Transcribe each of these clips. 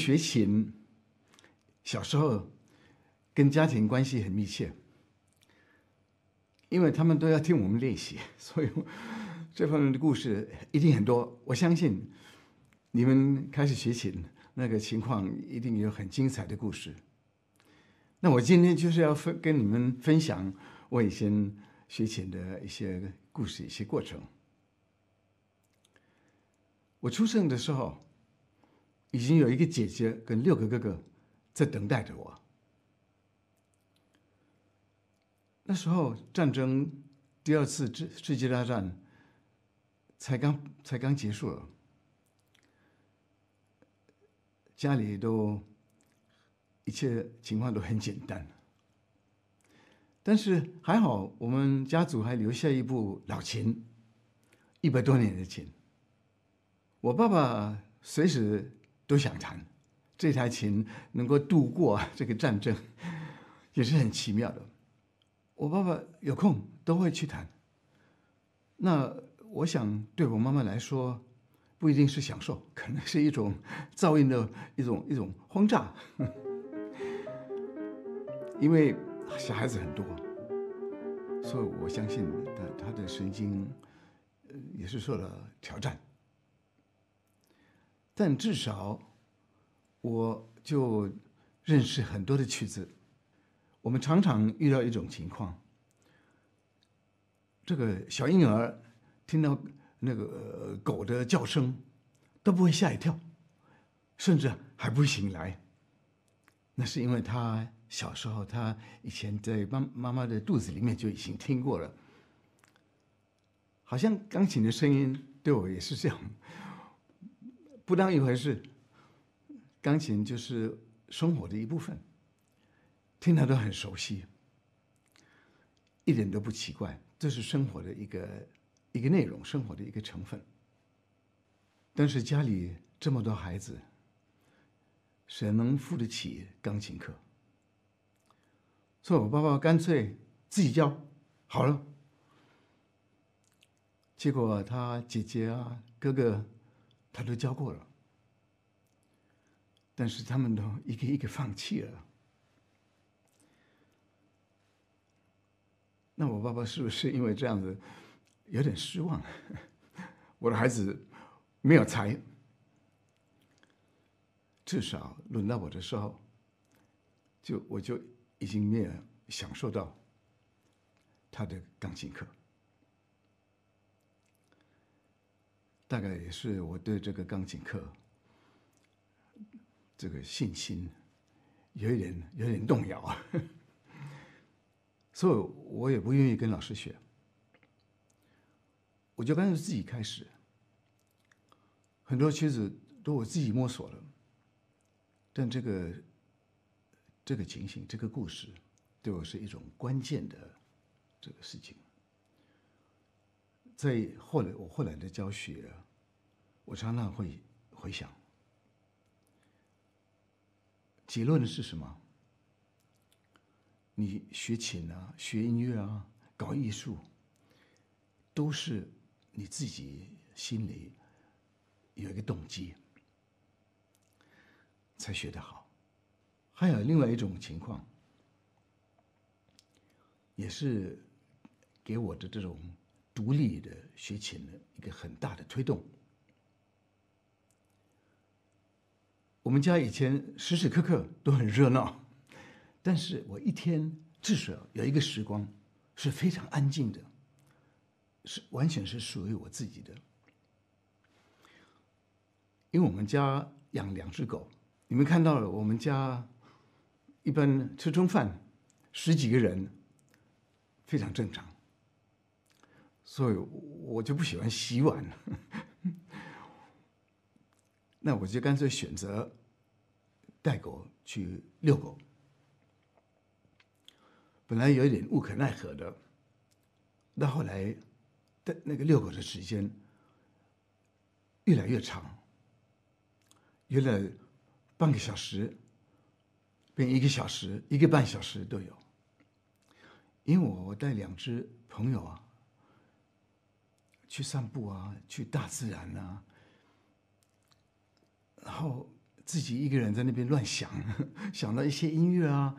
学琴，小时候跟家庭关系很密切，因为他们都要听我们练习，所以这方面的故事一定很多。我相信你们开始学琴那个情况，一定有很精彩的故事。那我今天就是要分跟你们分享我以前学琴的一些故事、一些过程。我出生的时候。已经有一个姐姐跟六个哥哥在等待着我。那时候战争第二次世世界大战才刚才刚结束了，家里都一切情况都很简单，但是还好我们家族还留下一部老琴，一百多年的琴。我爸爸随时。都想弹，这台琴能够度过这个战争，也是很奇妙的。我爸爸有空都会去弹。那我想对我妈妈来说，不一定是享受，可能是一种噪音的一种一种轰炸，因为小孩子很多，所以我相信他他的神经也是受了挑战。但至少，我就认识很多的曲子。我们常常遇到一种情况：这个小婴儿听到那个狗的叫声，都不会吓一跳，甚至还不会醒来。那是因为他小时候，他以前在妈妈妈的肚子里面就已经听过了。好像钢琴的声音对我也是这样。不当一回事，钢琴就是生活的一部分，听它都很熟悉，一点都不奇怪。这是生活的一个一个内容，生活的一个成分。但是家里这么多孩子，谁能付得起钢琴课？所以我爸爸干脆自己教好了。结果他姐姐啊，哥哥。他都教过了，但是他们都一个一个放弃了。那我爸爸是不是因为这样子有点失望？我的孩子没有才，至少轮到我的时候，就我就已经没有享受到他的钢琴课。大概也是我对这个钢琴课这个信心有一点有点动摇，所以我也不愿意跟老师学，我就干脆自己开始。很多曲子都我自己摸索了，但这个这个情形、这个故事，对我是一种关键的这个事情。在后来，我后来的教学，我常常会回想，结论是什么？你学琴啊，学音乐啊，搞艺术，都是你自己心里有一个动机才学得好。还有另外一种情况，也是给我的这种。独立的学琴的一个很大的推动。我们家以前时时刻刻都很热闹，但是我一天至少有一个时光是非常安静的，是完全是属于我自己的。因为我们家养两只狗，你们看到了，我们家一般吃中饭十几个人，非常正常。所以我就不喜欢洗碗，那我就干脆选择带狗去遛狗。本来有一点无可奈何的，到后来的那个遛狗的时间越来越长，原来半个小时变一个小时，一个半小时都有。因为我带两只朋友啊。去散步啊，去大自然啊，然后自己一个人在那边乱想，想到一些音乐啊，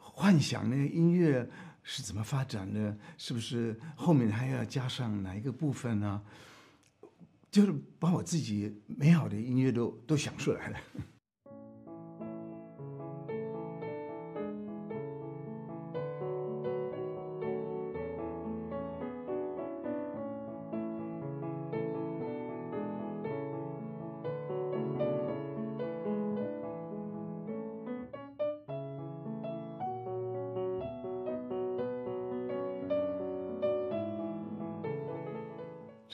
幻想那个音乐是怎么发展的，是不是后面还要加上哪一个部分呢？就是把我自己美好的音乐都都想出来了。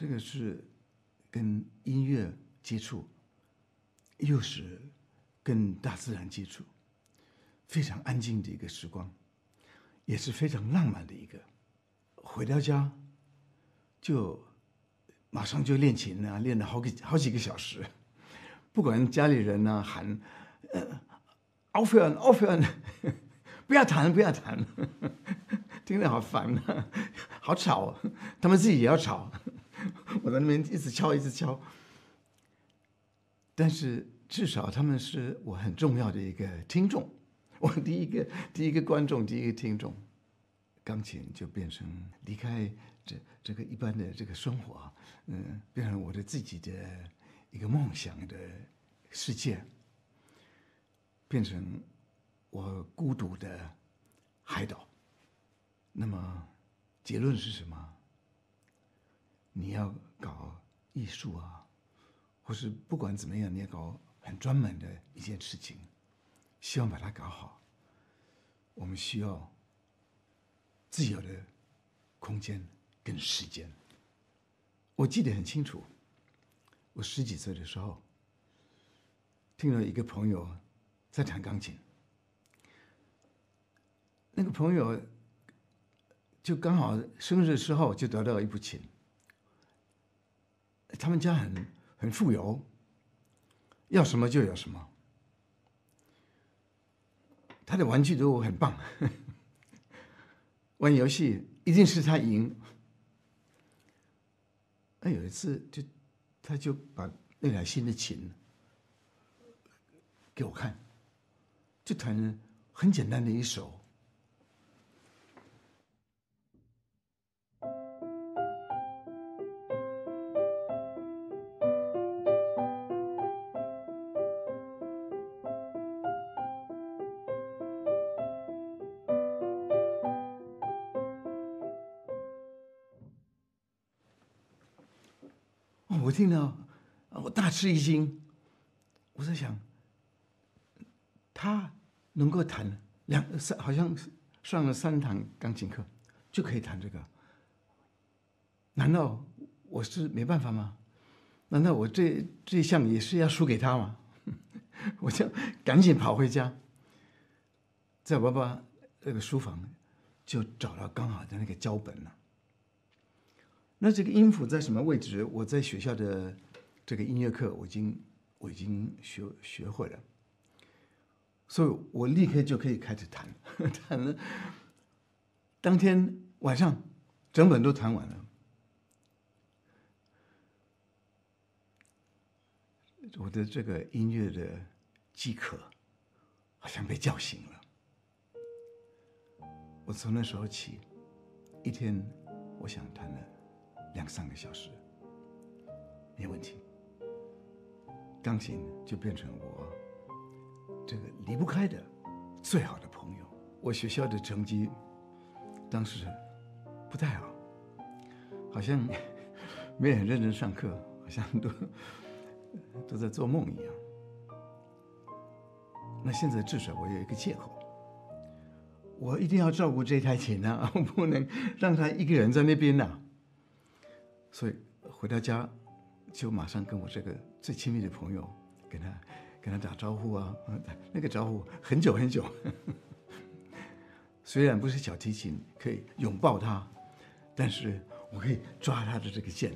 这个是跟音乐接触，又是跟大自然接触，非常安静的一个时光，也是非常浪漫的一个。回到家就马上就练琴啊，练了好几好几个小时，不管家里人呢喊呃 off on off on，不要弹不要弹，听着好烦啊，好吵，他们自己也要吵。我在那边一直敲，一直敲。但是至少他们是我很重要的一个听众，我第一个第一个观众，第一个听众。钢琴就变成离开这这个一般的这个生活，嗯，变成我的自己的一个梦想的世界，变成我孤独的海岛。那么结论是什么？你要搞艺术啊，或是不管怎么样，你要搞很专门的一件事情，希望把它搞好。我们需要自由的空间跟时间。我记得很清楚，我十几岁的时候，听了一个朋友在弹钢琴，那个朋友就刚好生日时候就得到一部琴。他们家很很富有，要什么就有什么。他的玩具都很棒，玩游戏一定是他赢。那有一次，就他就把那台新的琴给我看，就弹很简单的一首。我听到，我大吃一惊。我在想，他能够弹两三，好像上了三堂钢琴课就可以弹这个。难道我是没办法吗？难道我这这项也是要输给他吗？我就赶紧跑回家，在爸爸那个书房就找到刚好的那个胶本了。那这个音符在什么位置？我在学校的这个音乐课，我已经我已经学学会了，所以我立刻就可以开始弹，弹了。当天晚上，整本都弹完了。我的这个音乐的饥渴，好像被叫醒了。我从那时候起，一天我想弹的。两三个小时，没问题。钢琴就变成我这个离不开的最好的朋友。我学校的成绩当时不太好，好像 没很认真上课，好像都 都在做梦一样。那现在至少我有一个借口，我一定要照顾这台琴啊，我 不能让他一个人在那边呐。所以回到家，就马上跟我这个最亲密的朋友，跟他跟他打招呼啊，那个招呼很久很久。虽然不是小提琴可以拥抱他，但是我可以抓他的这个键，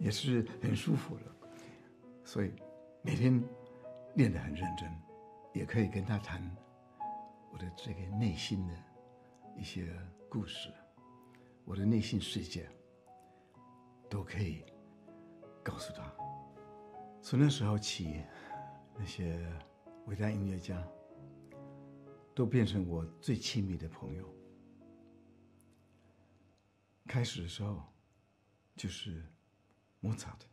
也是很舒服的。所以每天练得很认真，也可以跟他谈我的这个内心的一些故事，我的内心世界。都可以告诉他。从那时候起，那些伟大音乐家，都变成我最亲密的朋友。开始的时候，就是莫扎特。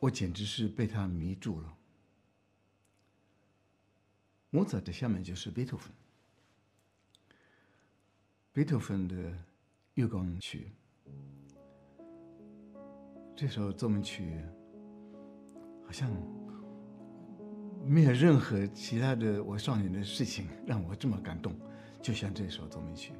我简直是被他迷住了。莫扎特下面就是贝多芬，贝多芬的月光曲，这首奏鸣曲好像没有任何其他的我少年的事情让我这么感动，就像这首奏鸣曲。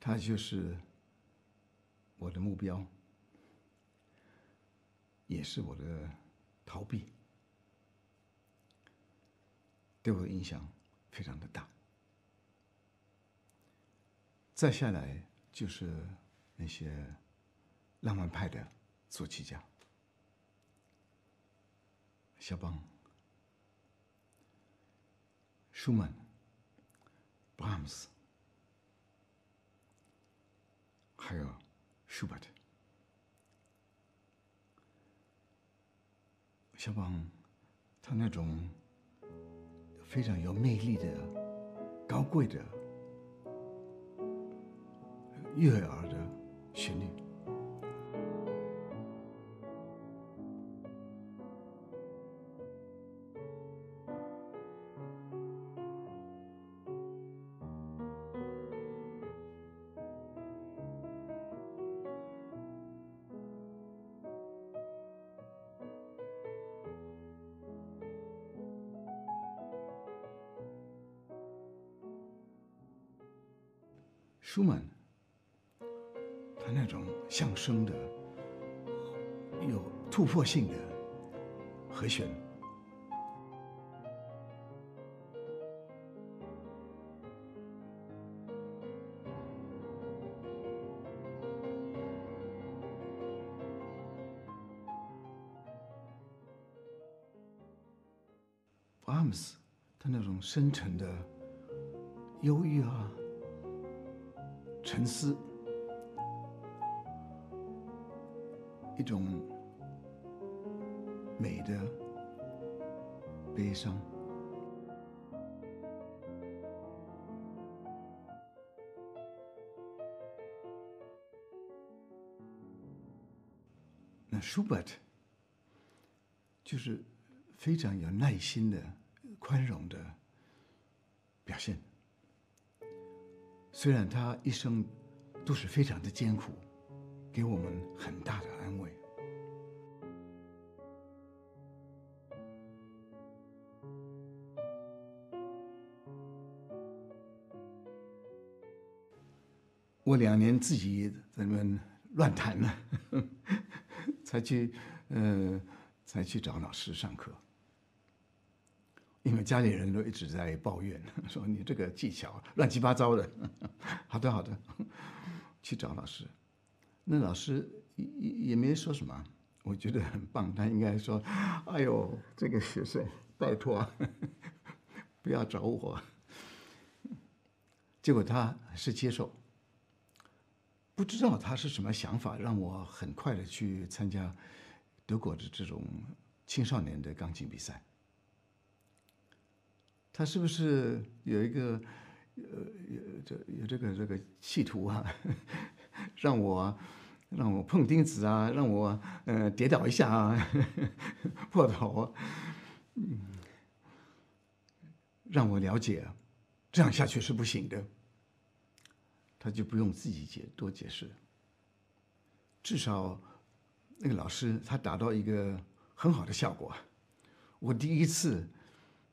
他就是我的目标，也是我的逃避，对我的影响非常的大。再下来就是那些浪漫派的作曲家，肖邦、舒曼、布拉姆斯。还有舒伯特，小邦，他那种非常有魅力的、高贵的、悦耳的旋律。舒曼，他那种相声的、有突破性的和弦，布拉姆斯，他那种深沉的忧郁啊。沉思，一种美的悲伤。那舒伯特就是非常有耐心的、宽容的表现。虽然他一生都是非常的艰苦，给我们很大的安慰。我两年自己在那边乱弹了，才去呃才去找老师上课。因为家里人都一直在抱怨，说你这个技巧乱七八糟的。好的好的，去找老师。那老师也也没说什么，我觉得很棒。他应该说：“哎呦，这个学生，拜托，不要找我。”结果他是接受。不知道他是什么想法，让我很快的去参加德国的这种青少年的钢琴比赛。他是不是有一个呃有这有这个这个企图啊，让我让我碰钉子啊，让我呃跌倒一下啊，破头，嗯，让我了解，这样下去是不行的。他就不用自己解多解释，至少那个老师他达到一个很好的效果。我第一次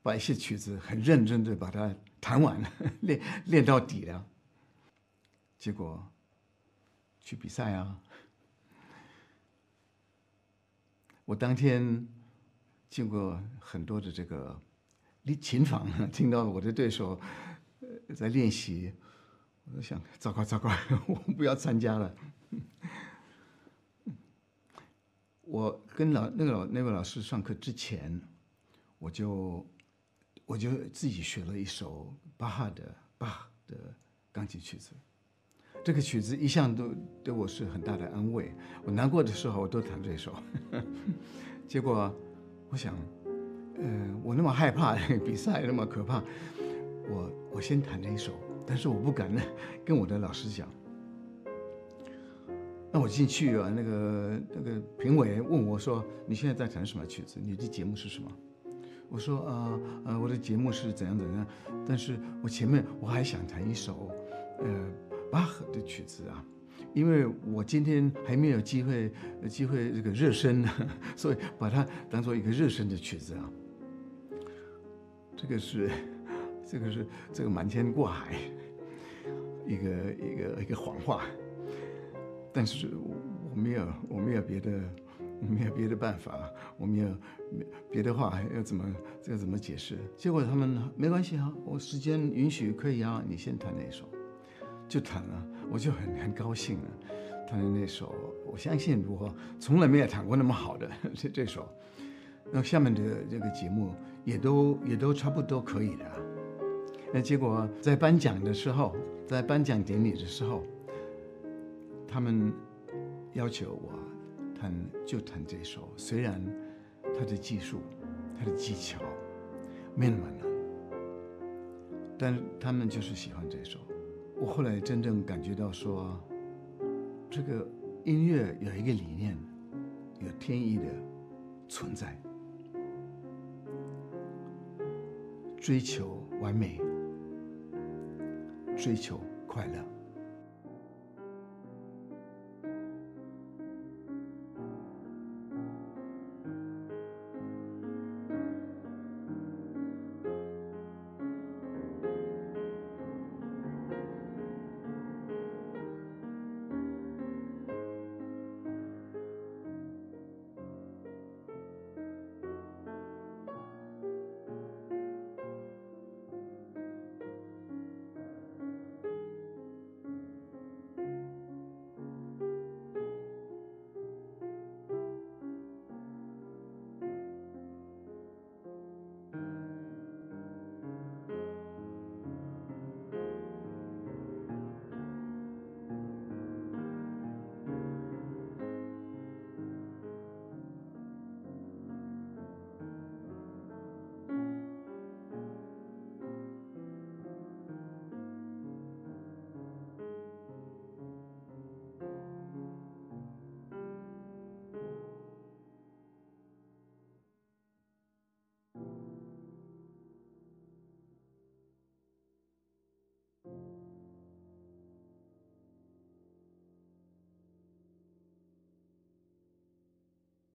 把一些曲子很认真的把它弹完了，练练到底了。结果去比赛啊，我当天经过很多的这个 琴房，听到我的对手在练习。我就想，糟糕糟糕，我不要参加了。我跟老那个老那位老师上课之前，我就我就自己学了一首巴哈的巴哈的钢琴曲子。这个曲子一向都对我是很大的安慰。我难过的时候，我都弹这首。结果，我想，呃，我那么害怕比赛，那么可怕，我我先弹这一首。但是我不敢，跟我的老师讲。那我进去啊，那个那个评委问我说：“你现在在弹什么曲子？你的节目是什么？”我说：“啊啊，我的节目是怎样怎样。但是我前面我还想弹一首，呃，巴赫的曲子啊，因为我今天还没有机会机会这个热身呢，所以把它当做一个热身的曲子啊。这个是。”这个是这个瞒天过海，一个一个一个谎话，但是我没有我没有别的 没有别的办法，我没有别的话要怎么这个怎么解释？结果他们没关系啊，我时间允许可以啊，你先弹那首，就弹了，我就很很高兴了，弹的那首，我相信我从来没有弹过那么好的 这这首，那下面的这个节目也都也都差不多可以的。那结果在颁奖的时候，在颁奖典礼的时候，他们要求我弹就弹这首，虽然他的技术、他的技巧没那么难，但他们就是喜欢这首。我后来真正感觉到说，这个音乐有一个理念，有天意的存在，追求完美。追求快乐。